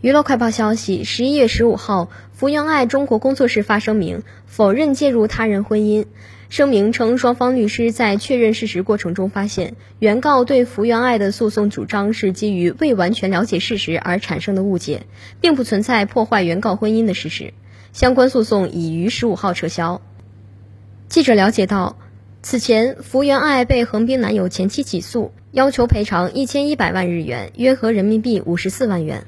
娱乐快报消息十一月十五号福原爱中国工作室发声明否认介入他人婚姻。声明称双方律师在确认事实过程中发现原告对福原爱的诉讼主张是基于未完全了解事实而产生的误解并不存在破坏原告婚姻的事实。相关诉讼已于十五号撤销。记者了解到此前福原爱被横滨男友前妻起诉要求赔偿一千一百万日元约合人民币五十四万元。